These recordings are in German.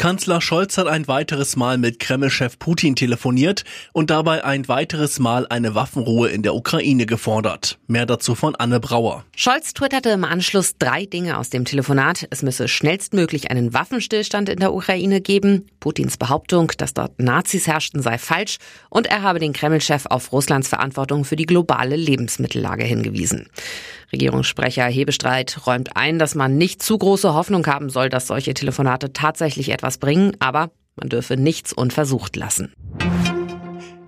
Kanzler Scholz hat ein weiteres Mal mit Kreml-Chef Putin telefoniert und dabei ein weiteres Mal eine Waffenruhe in der Ukraine gefordert. Mehr dazu von Anne Brauer. Scholz twitterte im Anschluss drei Dinge aus dem Telefonat. Es müsse schnellstmöglich einen Waffenstillstand in der Ukraine geben. Putins Behauptung, dass dort Nazis herrschten, sei falsch. Und er habe den Kreml-Chef auf Russlands Verantwortung für die globale Lebensmittellage hingewiesen. Regierungssprecher Hebestreit räumt ein, dass man nicht zu große Hoffnung haben soll, dass solche Telefonate tatsächlich etwas bringen, aber man dürfe nichts unversucht lassen.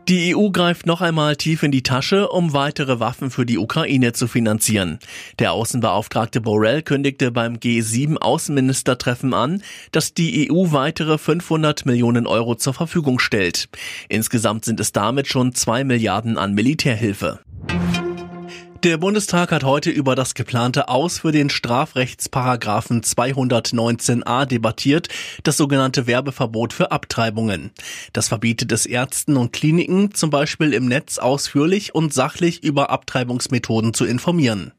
Die EU greift noch einmal tief in die Tasche, um weitere Waffen für die Ukraine zu finanzieren. Der Außenbeauftragte Borrell kündigte beim G7-Außenministertreffen an, dass die EU weitere 500 Millionen Euro zur Verfügung stellt. Insgesamt sind es damit schon zwei Milliarden an Militärhilfe. Der Bundestag hat heute über das geplante Aus für den Strafrechtsparagraphen 219a debattiert, das sogenannte Werbeverbot für Abtreibungen. Das verbietet es Ärzten und Kliniken, zum Beispiel im Netz ausführlich und sachlich über Abtreibungsmethoden zu informieren.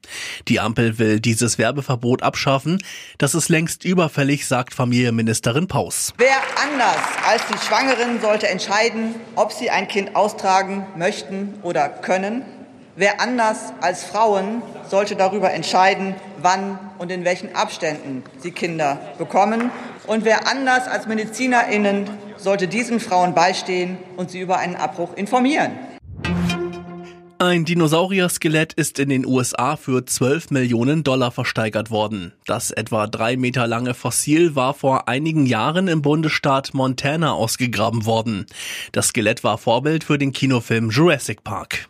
Die Ampel will dieses Werbeverbot abschaffen. Das ist längst überfällig, sagt Familienministerin Paus. Wer anders als die Schwangeren sollte entscheiden, ob sie ein Kind austragen möchten oder können. Wer anders als Frauen sollte darüber entscheiden, wann und in welchen Abständen sie Kinder bekommen. Und wer anders als Medizinerinnen sollte diesen Frauen beistehen und sie über einen Abbruch informieren. Ein Dinosaurier-Skelett ist in den USA für 12 Millionen Dollar versteigert worden. Das etwa drei Meter lange Fossil war vor einigen Jahren im Bundesstaat Montana ausgegraben worden. Das Skelett war Vorbild für den Kinofilm Jurassic Park.